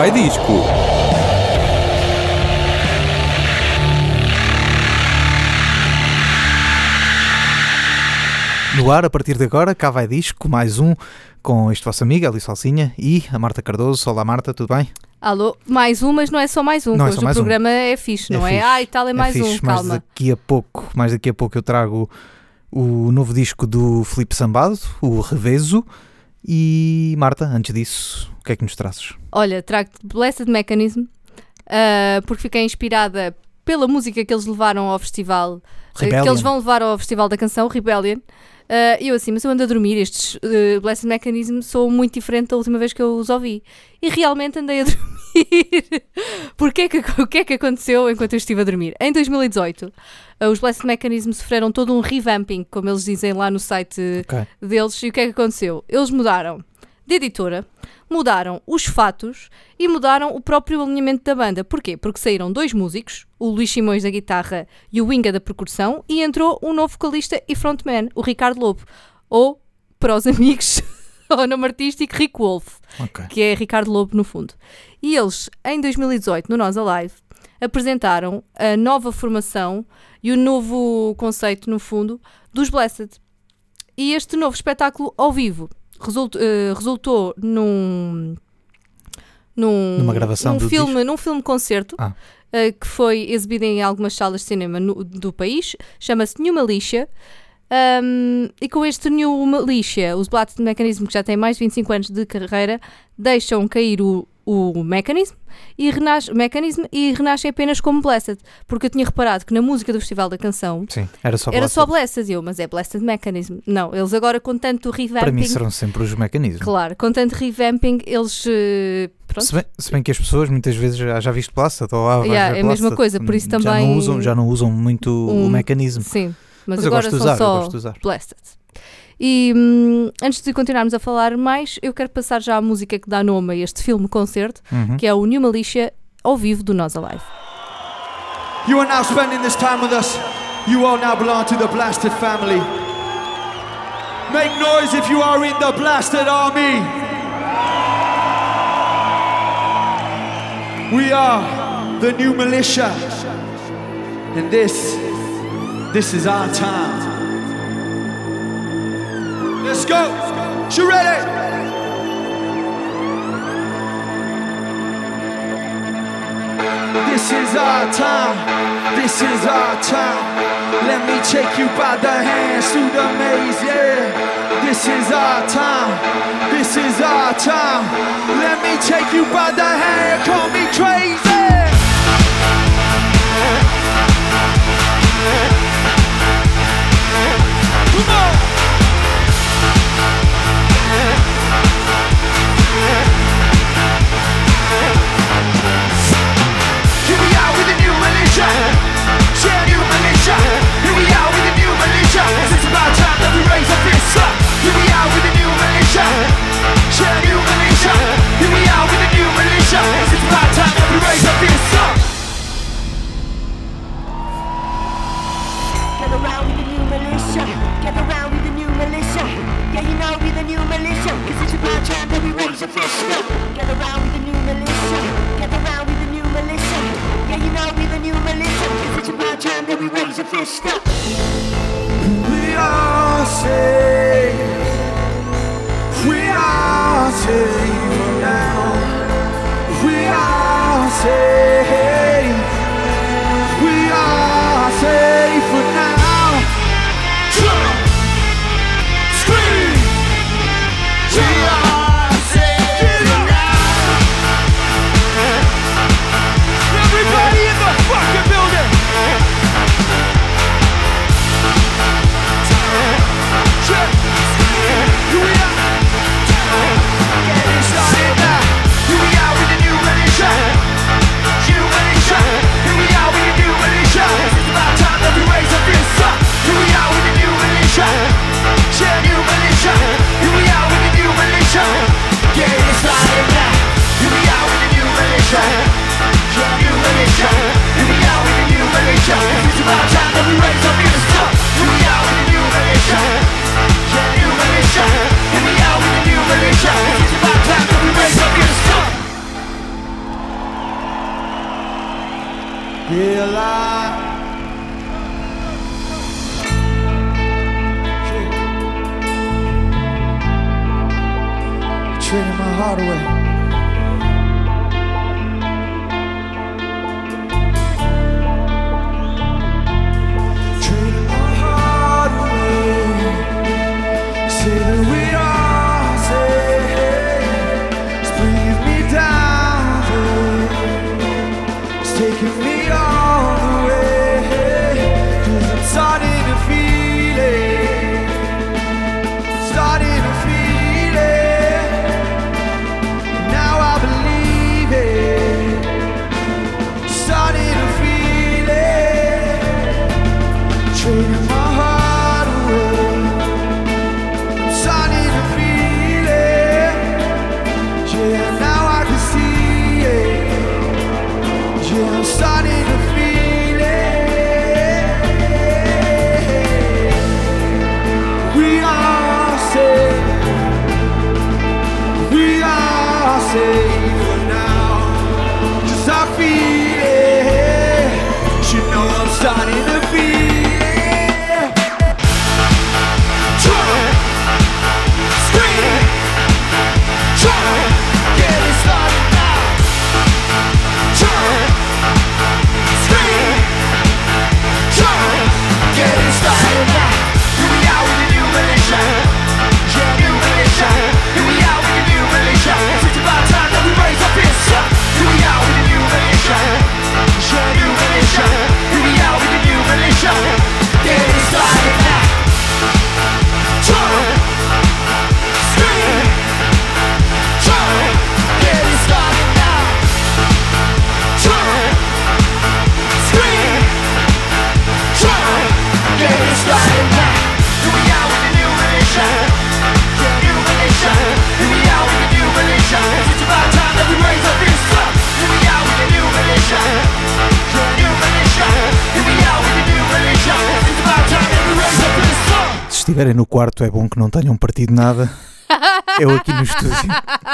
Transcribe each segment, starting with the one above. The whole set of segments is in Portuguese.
vai disco. No ar, a partir de agora, cá vai disco, mais um, com este vosso amigo, Eli Salsinha, e a Marta Cardoso. Olá Marta, tudo bem? Alô, mais um, mas não é só mais um. Não é Hoje o mais um. programa é fixe, É não é? fixe. Ah, e tal, é mais é um, fixe, mas calma. daqui a pouco, mais daqui a pouco eu trago o novo disco do Filipe Sambado, o Reveso. E Marta, antes disso, o que é que nos trazes? Olha, trago-te Blessed Mechanism, ah, porque fiquei inspirada pela música que eles levaram ao festival, ah, que Rebellion. eles vão levar ao festival da canção, Rebellion. E eu assim, mas eu ando a dormir, estes ah, Blessed Mechanism são muito diferente da última vez que eu os ouvi. E realmente andei a dormir. Porquê que, o que é que aconteceu enquanto eu estive a dormir? Em 2018, ah, os Blessed Mechanism sofreram todo um revamping, como eles dizem lá no site Ok. deles. E o que é que aconteceu? Eles mudaram de editora, mudaram os fatos e mudaram o próprio alinhamento da banda. Porquê? Porque saíram dois músicos, o Luís Simões da guitarra e o Winga da percussão, e entrou um novo vocalista e frontman, o Ricardo Lobo, ou, para os amigos, o nome artístico, Rick Wolf Ok. que é Ricardo Lobo no fundo. E eles, em 2018, no Nós Alive, apresentaram a nova formação e o novo conceito, no fundo, dos Blessed. E este novo espetáculo ao vivo result- eh, resultou num. Num, Numa gravação num filme, num filme concerto Ah. eh, que foi exibido em algumas salas de cinema no- do país, chama-se New Militia. Um, e com este New Militia, os Blast Mechanism, que já têm mais de 25 anos de carreira, deixam cair o, o Mechanism e, renasce, Mechanism e renascem apenas como Blessed. Porque eu tinha reparado que na música do Festival da Canção Sim, era só era Blessed. só Blessed, e eu, mas é Blessed Mechanism. Não, eles agora com tanto Para mim revamping, serão sempre os mecanismos. claro, com tanto revamping, eles. eh, pronto, Se bem, se bem que as pessoas muitas vezes já, já viste Blessed ou ah, Yeah, é a mesma coisa, por isso Já também- não usam, já não usam muito o Um- mecanismo. Sim, mas, Mas eu agora gosto de são usar, só gosto de usar. Blessed. E hum, antes de continuarmos a falar mais, eu quero passar já a música que dá nome a este filme-concerto, Uhum. que é o New Militia ao vivo do Nós Alive. You are now spending this time with us. You all now belong to the Blasted family. Make noise if you are in the Blasted army. We are the new militia. And this, this is our time. Let's go. You ready? This is our time. This is our time. Let me take you by the hands through the maze, yeah. This is our time. This is our time. Let me take you by the hand. Call me crazy. Come on. New militia. Yeah, new militia. Here we are with the new militia. It's about time that we raise our fists up. Get around with the new militia. Get around with the new militia. Yeah, you know we the new militia. Cause it's about time that we raise a fist up. Get around with the new militia. Get around with the new militia. Yeah, you know we the new militia. Cause it's about time that we raise a fist up. We are saved. We are saved now. We are saved. Away. Estiverem no quarto, é bom que não tenham partido nada. Eu aqui no estúdio.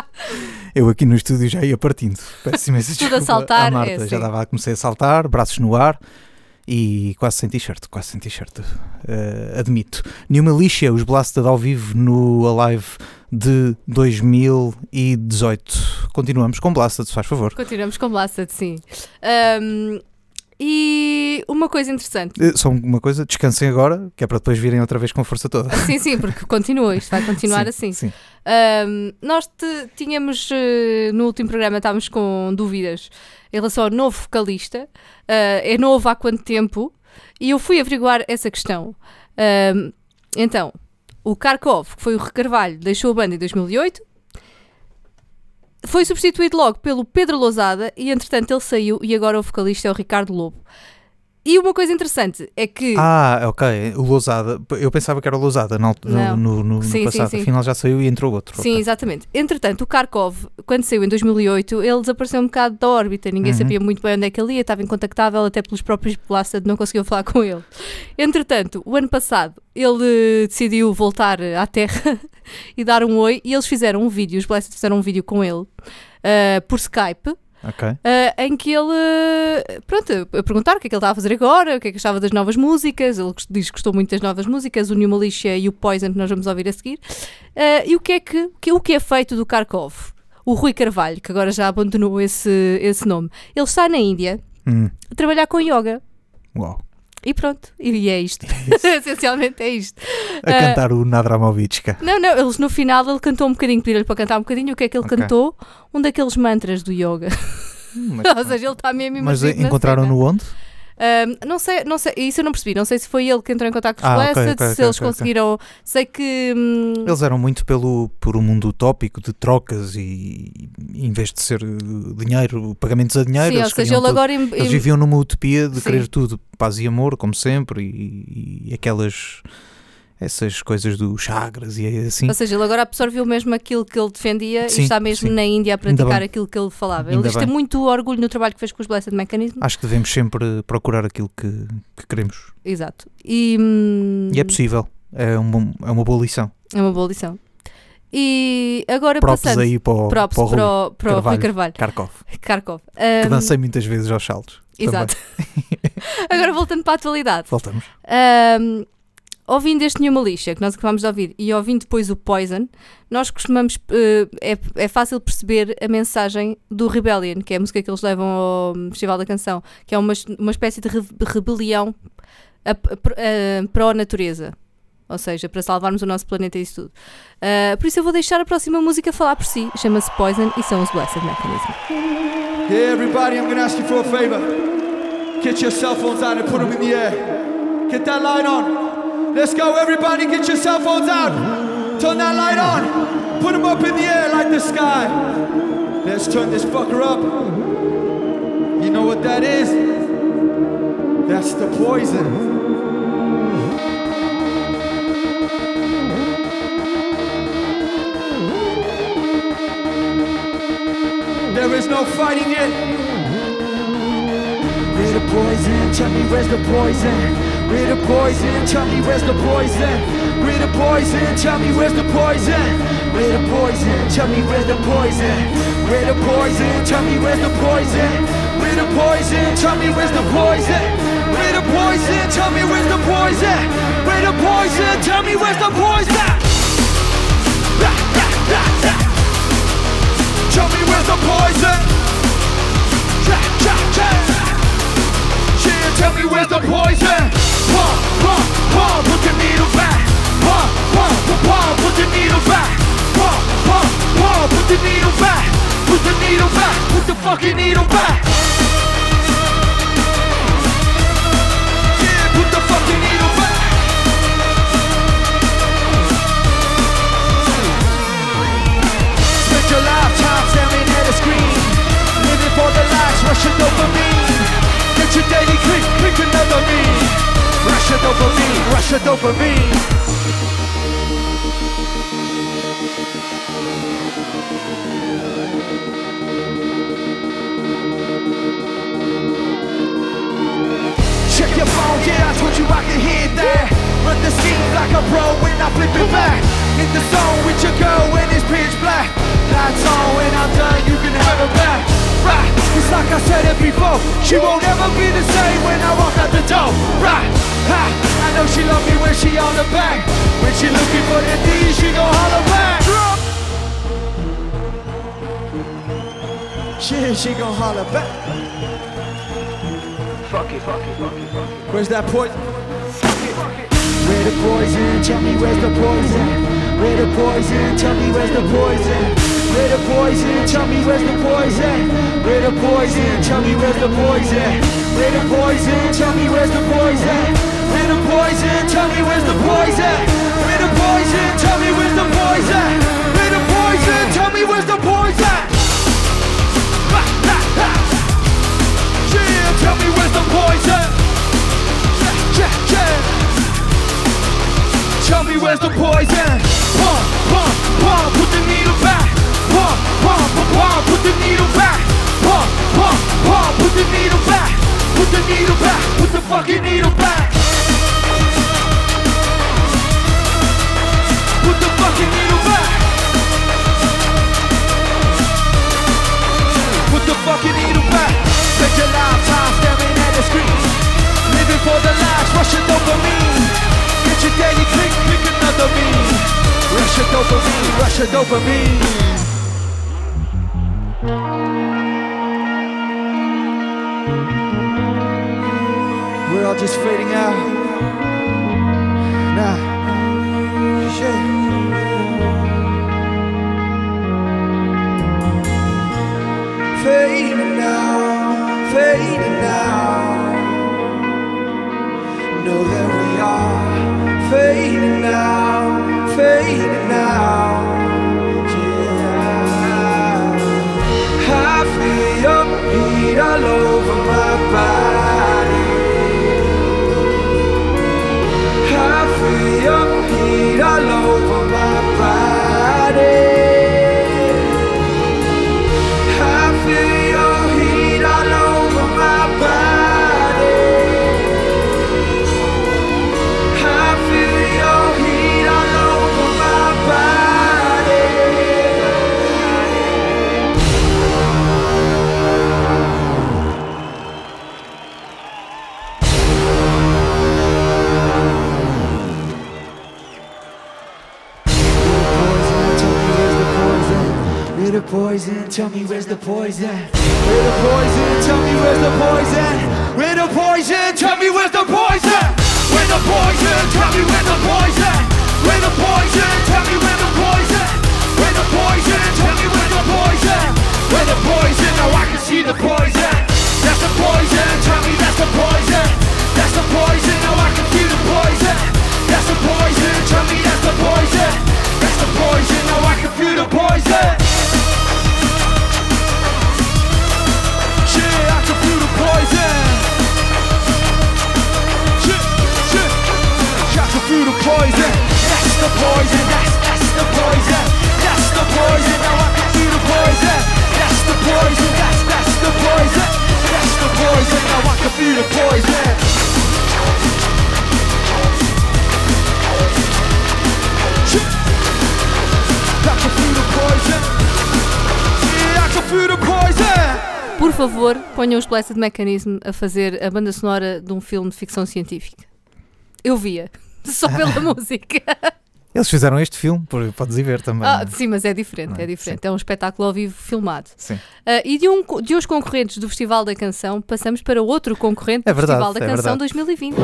Eu aqui no estúdio já ia partindo. Peço imensa Tudo a desculpa saltar, à Marta. é já assim. dava a comecei a saltar, braços no ar e quase sem t-shirt. Quase sem t-shirt. eh, admito. New Militia, os Blasted ao vivo no Alive de 2018. Continuamos com Blasted, se faz favor. Continuamos com Blasted, sim. Ahm, e uma coisa interessante. Eh, Só uma coisa, descansem agora, que é para depois virem outra vez com força toda. Sim, sim, porque continua, isto vai continuar Sim, assim. Sim. Ahm, nós te- tínhamos, eh, no último programa, estávamos com dúvidas em relação ao novo vocalista. Ah, é novo há quanto tempo? E eu fui averiguar essa questão. Ahm, então, o Kharkov, que foi o Recarvalho, deixou a banda em 2008. Foi substituído logo pelo Pedro Lousada e, entretanto, ele saiu e agora o vocalista é o Ricardo Lobo. E uma coisa interessante é que... Ah, ok. O Lousada. Eu pensava que era o Lousada no, no, no, Sim, sim, passado. sim. Afinal já saiu e entrou outro. Sim, ok. exatamente. Entretanto, o Kharkov, quando saiu em 2008, ele desapareceu um bocado da órbita. Ninguém Uhum. sabia muito bem onde é que ele ia, estava incontactável até pelos próprios Blasted, não conseguiam falar com ele. Entretanto, o ano passado, ele eh, decidiu voltar à Terra e dar um oi, e eles fizeram um vídeo, os Blasted fizeram um vídeo com ele, eh, por Skype, Ok. eh, em que ele, eh, pronto, a perguntar o que é que ele estava a fazer agora, o que é que achava das novas músicas, ele diz que gostou muito das novas músicas, o New Militia e o Poison que nós vamos ouvir a seguir, Eh, e o que, é que, que- o que é feito do Kharkov? O Rui Carvalho, que agora já abandonou esse, esse nome, ele está na Índia Hum, a trabalhar com yoga. uau. E pronto, e é isto. Essencialmente é isto. A Ah, cantar o Nadramovichka. Não, não, eles no final ele cantou um bocadinho, pediram-lhe para cantar um bocadinho. O que é que ele Ok. cantou? Um daqueles mantras do yoga. Hum, Ou seja, ele está mesmo Mas encontraram-no onde? Ahm, não sei, não sei, isso eu não percebi. Não sei se foi ele que entrou em contato com os Ah, Blessed, ok, se ok, eles conseguiram. Sei que. hum, Eles eram muito pelo, por um mundo utópico de trocas e, em vez de ser eh, dinheiro, pagamentos a dinheiro, sim, ou eles, seja, ele agora. em- eles viviam numa utopia de Sim. querer tudo, paz e amor, como sempre, e, e aquelas essas coisas dos chakras e assim. Ou seja, ele agora absorveu mesmo aquilo que ele defendia Sim, e está mesmo sim. na Índia a praticar aquilo que ele falava. Ele Ainda diz ter bem. muito orgulho no trabalho que fez com os Blessed Mechanism. Acho que devemos sempre procurar aquilo que, que queremos. Exato. E, hum, E é possível. É, um bom- é uma boa lição. É uma boa lição. E agora Props passando. aí para o, props para o Rui para o, para Carvalho. Carvalho. Kharkov, Kharkov. que Um, dancei muitas vezes aos saltos. Exato. agora voltando para a atualidade. Voltamos. Um, ouvindo este New Militia, que nós acabamos de ouvir, e ouvindo depois o Poison, nós costumamos. eh, é, é fácil perceber a mensagem do Rebellion, que é a música que eles levam ao Festival da Canção, que é uma, uma espécie de re- rebelião a- a- a- para a natureza. Ou seja, para salvarmos o nosso planeta e isso tudo. Ah, por isso eu vou deixar a próxima música falar por si. Chama-se Poison e são os Blessed Mechanism. Hey, everybody, I'm gonna ask you for a favor. Get your cell phones out and put them in the air. Get that light on. Let's go, everybody, get your cell phones out. Turn that light on. Put them up in the air like the sky. Let's turn this fucker up. You know what that is? That's the poison. There is no fighting it. Where's the poison? Tell me where's the poison? Where the poison? Tell me where's the poison? Where the poison? Tell me where's the poison? Where the poison? Tell me where's the poison? Where the poison? Tell me where's the poison? Where the poison? Tell me where's the poison? Where the poison? Tell me where's the poison? Where the poison? Tell me where's the poison? Tell me where's the poison? Cha, cha, cha. Yeah, tell me where's the poison? Put the needle back. Put the needle back. Put the needle back. Put the needle back. Put the fucking needle back. Yeah, put the fucking needle back. Spend your lifetime staring at a screen Living for the lights, rushing dopamine Get your daily click, click another me Rush your dopamine, rush your dopamine Check your phone, yeah, I told you I can hear that. Run the scheme like a pro when I flip it back. In the zone with your girl when it's pitch black. Lights on when I'm done, you can have her back. Right, it's like I said it before She won't ever be the same when I walk out the door. Right, ha, I know she love me when she on the back When she looking for the D, she gon' holler back Drop. Shit, she gon' holler back Fuck it, fuck it, fuck it, fuck it. Where's that poison? Where the poison? Tell me where's the poison? Where the poison? Tell me where's the poison? Where the poison? Tell me where's the poison? Where the poison? Tell me where's the poison? Where the poison? Tell me where's the poison? Pump, pump, pump, put the needle back. Pump, pump, pump, put the needle back. Pump, pump, pump, put the needle back. Put the needle back. Put the fucking needle back. Put the fucking needle back. Put the fucking needle back. Spend your lifetime staring at the screen. Living for the lies, rushing dopamine. Get your daily click, me. Rush your dopamine, rush your dopamine. We're all just fading out. Nah. Shit. Fading out, fading out. Fading out, Tell me where's the poison? Poison. That's that's the poison. That's the poison. Now I can feel the poison. That's the poison. That's that's the poison. That's the poison. Now I can feel the poison. Yeah. I can feel the poison. Yeah, I can feel the poison. Por favor, ponham os Blessed Mechanism a fazer a banda sonora de um filme de ficção científica. Eu via, só pela música. Eles fizeram este filme, podes ir ver também. Ah, é? sim, mas é diferente, é? é diferente. É um espetáculo ao vivo filmado. Sim. Ah, e de, um, de uns concorrentes do Festival da Canção, passamos para outro concorrente É do verdade, Festival da é Canção verdade. 2020.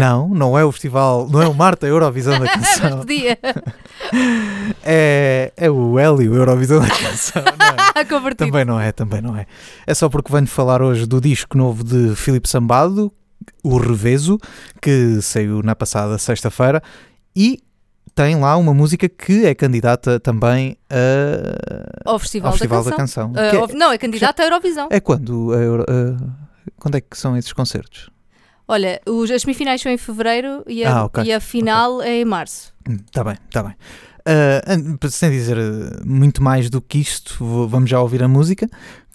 Não, não é o festival, não é o Marta Eurovisão da Mas Canção. podia É, é o Hélio Eurovisão da Canção. Não é? Também não é, também não é. É só porque venho falar hoje do disco novo de Filipe Sambado, o Reveso, que saiu na passada sexta-feira e tem lá uma música que é candidata também a- Ao Festival, ao Festival da da Canção. Canção. Ah, Que é- não, é candidato à Eurovisão. é, quando? a Euro- a- quando é que são esses concertos? Olha, os, as semifinais são em fevereiro e a, Ah, ok. e a final é em março. Está bem, está bem. An- sem dizer ah, muito mais do que isto, vamos já ouvir a música.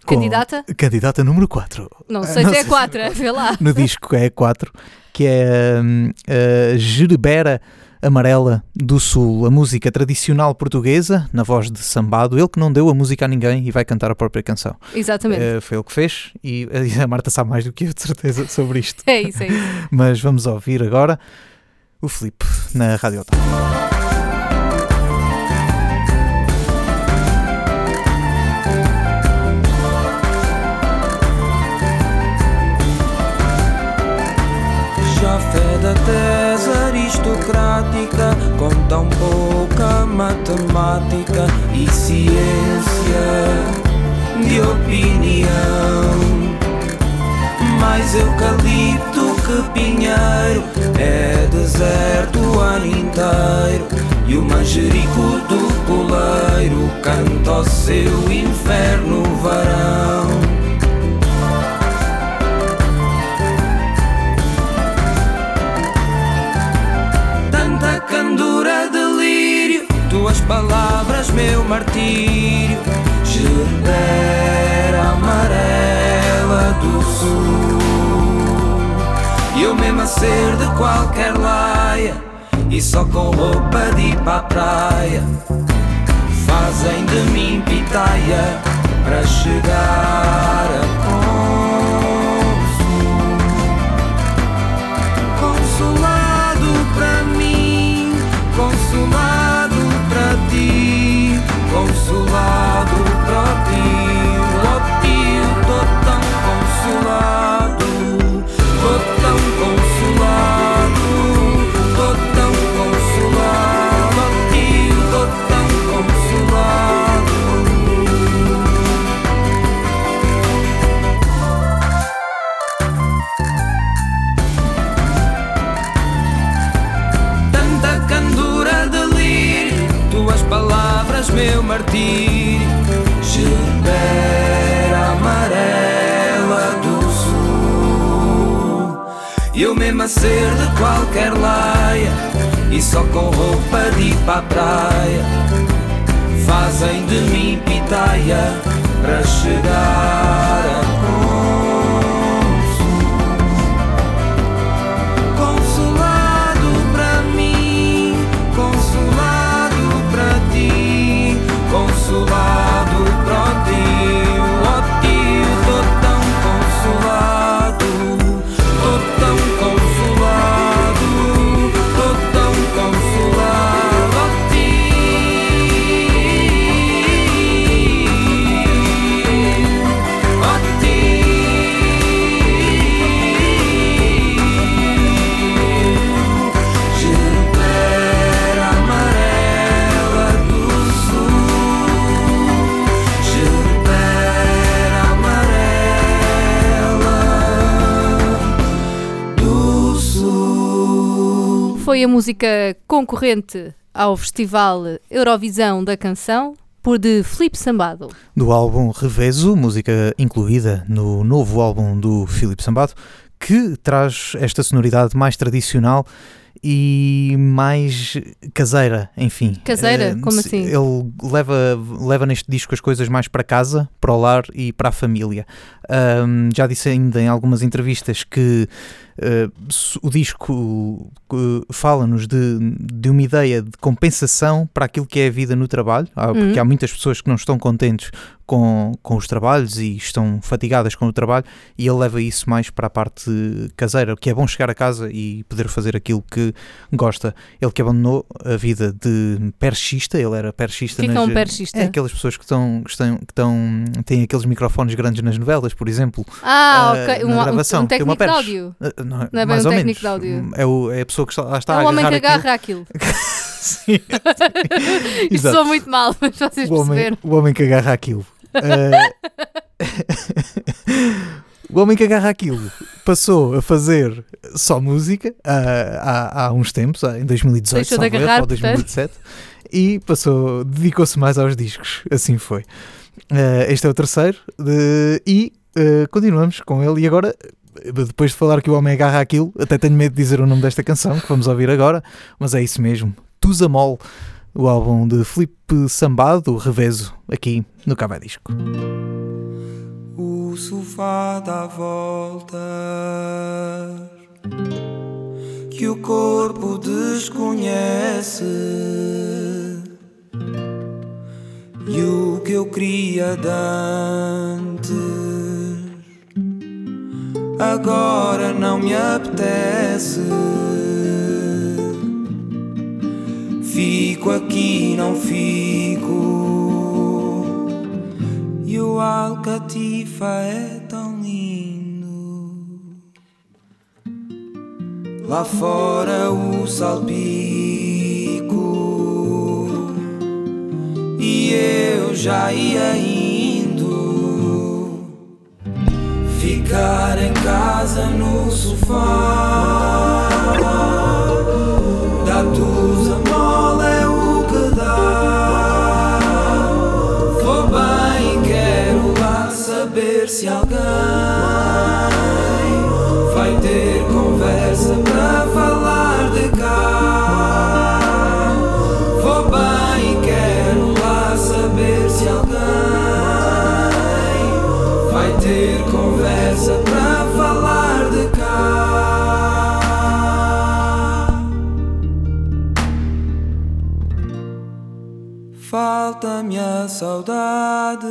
Candidata? Candidata número 4. Não Ah, sei não se é sei se- 4, vê lá. No disco é 4, que é hum, a Jerebera Amarela do Sul, a música tradicional portuguesa, na voz de Sambado, ele que não deu a música a ninguém e vai cantar a própria canção. Exatamente. Eh, foi ele que fez e a Marta sabe mais do que eu, de certeza, sobre isto. É isso, é isso. Mas vamos ouvir agora o Filipe na Rádio Otário. Aristocrática Com tão pouca matemática E ciência de opinião Mais eucalipto que pinheiro É deserto o ano inteiro. E o manjerico do poleiro Canta o seu inferno varão tuas palavras, meu martírio. Gerbera amarela do sul. E eu mesmo a ser de qualquer laia, e só com roupa de ir para a praia. Fazem de mim pitaia para chegar a consul. Consolado para mim, ti, consolado para martírio. Gerbera amarela do sul. Eu mesmo a ser de qualquer laia, e só com roupa de ir para a praia. Fazem de mim pitaia para chegar a para Foi a música concorrente ao Festival Eurovisão da Canção, por de Filipe Sambado. do álbum Reveso, música incluída no novo álbum do Filipe Sambado, que traz esta sonoridade mais tradicional e mais caseira, enfim. Caseira? Eh, Como assim? Ele leva, leva neste disco as coisas mais para casa, para o lar e para a família. Ahm, já disse ainda em algumas entrevistas que se- o disco eh, fala-nos de, de uma ideia de compensação para aquilo que é a vida no trabalho, Ah, porque Uhum. há muitas pessoas que não estão contentes com, com os trabalhos e estão fatigadas com o trabalho e ele leva isso mais para a parte caseira, que é bom chegar a casa e poder fazer aquilo que gosta. Ele que abandonou a vida de perchista, ele era perchista. O que é que é nas- um perchista? É aquelas pessoas que estão, que estão, que estão têm aqueles microfones grandes nas novelas, por exemplo. Ah, Ah, ok. Um, um, gravação, um técnico de áudio. Ah, Não, Não é bem um técnico de áudio. É, o- é a pessoa que está, está É a o homem que agarrar agarra aquilo. aquilo. Sim. Isto Exato. soa muito mal, mas vocês o, homem, perceberam. o homem que agarra aquilo. Eh, o homem que agarra aquilo passou a fazer só música ah, há, há uns tempos, em 2018, Deixou de agarrar, ou 2017, e passou, dedicou-se mais aos discos. Assim foi. Eh, este é o terceiro, de- e eh, continuamos com ele. E agora, eh, depois de falar que o homem agarra aquilo, até tenho medo de dizer o nome desta canção, que vamos ouvir agora, mas é isso mesmo. Tuzamol, o álbum de Filipe Sambado, Reveso, aqui no Cava Disco. O sofá dá voltas que o corpo desconhece. E o que eu queria de agora não me apetece. Fico aqui, não fico. E o Alcatifa é tão lindo. Lá fora o salpico. E eu já ia Ficar em casa no sofá. Dá-tus a mola é o que dá. Vou bem, quero lá saber se alguém vai ter conversa para falar Falta-me a saudade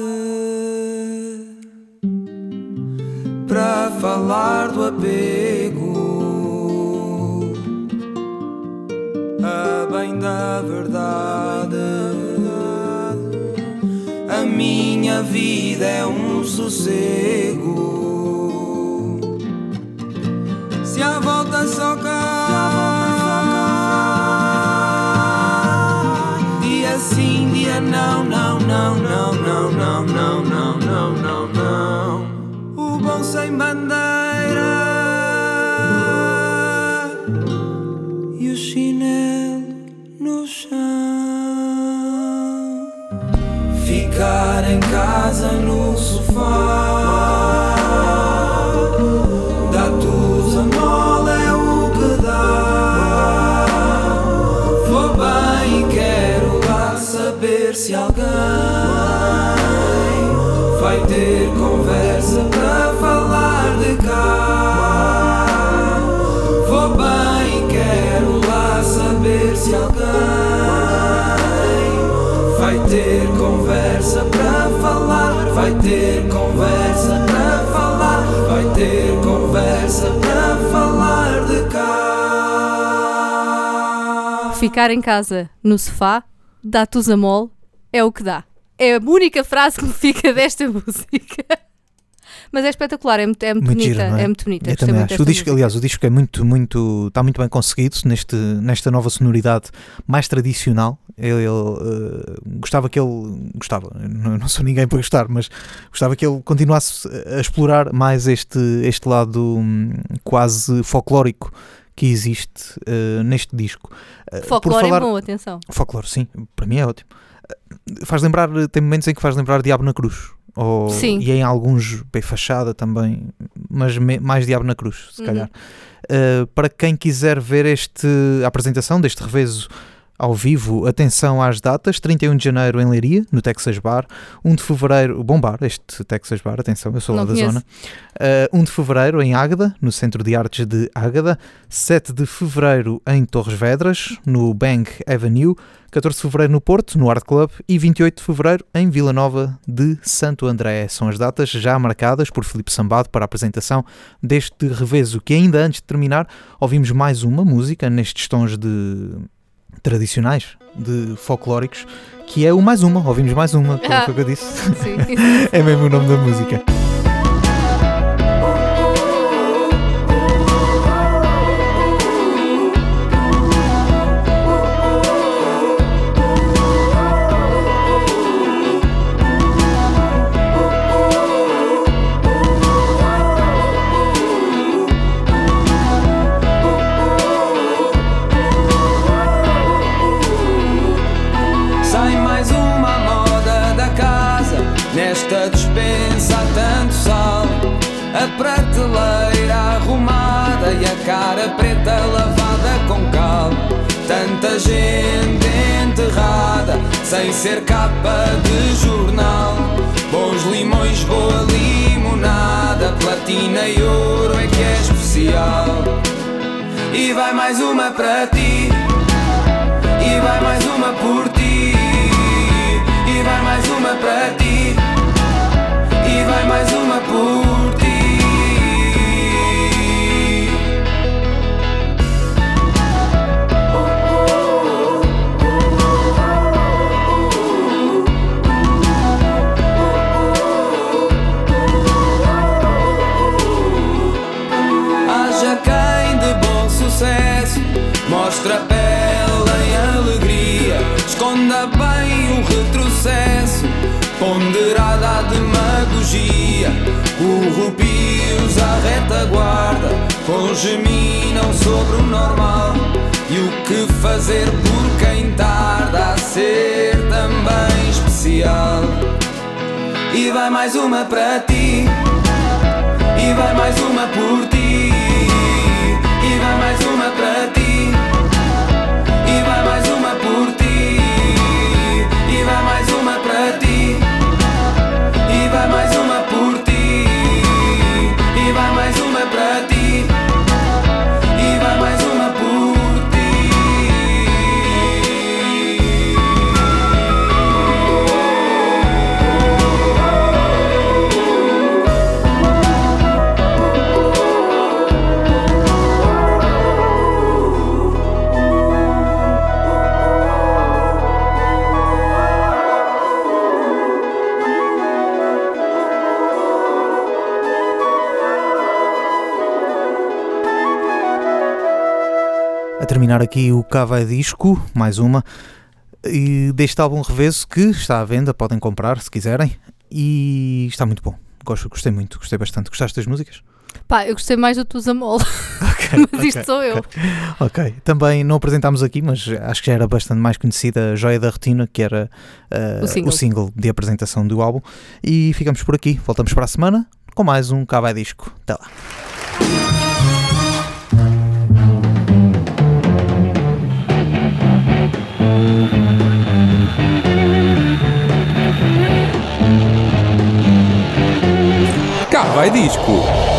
para falar do apego. A bem da verdade, a minha vida é um sossego. Se a volta só cá, não, não, não, não, não, não, não, não, não, não, não. O bom sem bandeira e o chinelo no chão. Ficar em casa no sofá. Alguém vai ter conversa para falar de cá. Vou bem e quero lá saber se alguém vai ter conversa para falar. Vai ter conversa para falar. Vai ter conversa para falar de cá. Ficar em casa, no sofá, dá-tus a mole, é o que dá. É a única frase que me fica desta música. Mas é espetacular, é muito, é muito, Muito bonita. giro, é? é? muito bonita. Eu também acho. O disco, música. aliás, o disco é muito, muito, está muito bem conseguido neste, nesta nova sonoridade mais tradicional. Eu, eu, eh, gostava que ele, gostava, não, não sou ninguém para gostar, mas gostava que ele continuasse a explorar mais este, este lado hum, quase folclórico que existe eh, neste disco. Por Folclore falar- é bom, atenção. Folclore, sim, para mim é ótimo. Faz lembrar, tem momentos em que faz lembrar Diabo na Cruz. Ou, Sim. E em alguns, bem fachada também, mas me- mais Diabo na Cruz, se Uhum. calhar. Uh, para quem quiser ver este, a apresentação deste revezo ao vivo, atenção às datas: 31 de janeiro em Leiria, no Texas Bar, 1 de fevereiro, bom bar, este Texas Bar, atenção, eu sou lá Não da conheço. zona. Uh, 1 de fevereiro em Águeda, no Centro de Artes de Águeda, 7 de fevereiro em Torres Vedras, no Bank Avenue, 14 de fevereiro no Porto, no Art Club, e 28 de fevereiro em Vila Nova de Santo André. São as datas já marcadas por Filipe Sambado para a apresentação deste revezo, que ainda antes de terminar, ouvimos mais uma música nestes tons de tradicionais, de folclóricos, que é o mais uma, ouvimos mais uma, como Ah. foi o que eu disse. Sim. é mesmo o nome da música. Cara preta lavada com cal. Tanta gente enterrada Sem ser capa de jornal. Bons limões, boa limonada Platina e ouro é que é especial. E vai mais uma para ti. E vai mais uma por ti. E vai mais uma para ti. E vai mais uma Ponderada a demagogia Corrupios à retaguarda Congeminam sobre o normal. E o que fazer por quem tarda A ser também especial? E vai mais uma para ti. E vai mais uma por ti A terminar aqui o Cava Disco, mais uma, e deste álbum revezo que está à venda, podem comprar se quiserem, e está muito bom. Gosto, gostei muito, gostei bastante. Gostaste das músicas? Pá, eu gostei mais do Tuzamol, Ok, mas isto sou eu. ok. Também não apresentámos aqui, mas acho que já era bastante mais conhecida a Joia da Retina, que era uh, O single. single de apresentação do álbum. E ficamos por aqui. Voltamos para a semana com mais um Cava Disco. Até lá. Vai disco.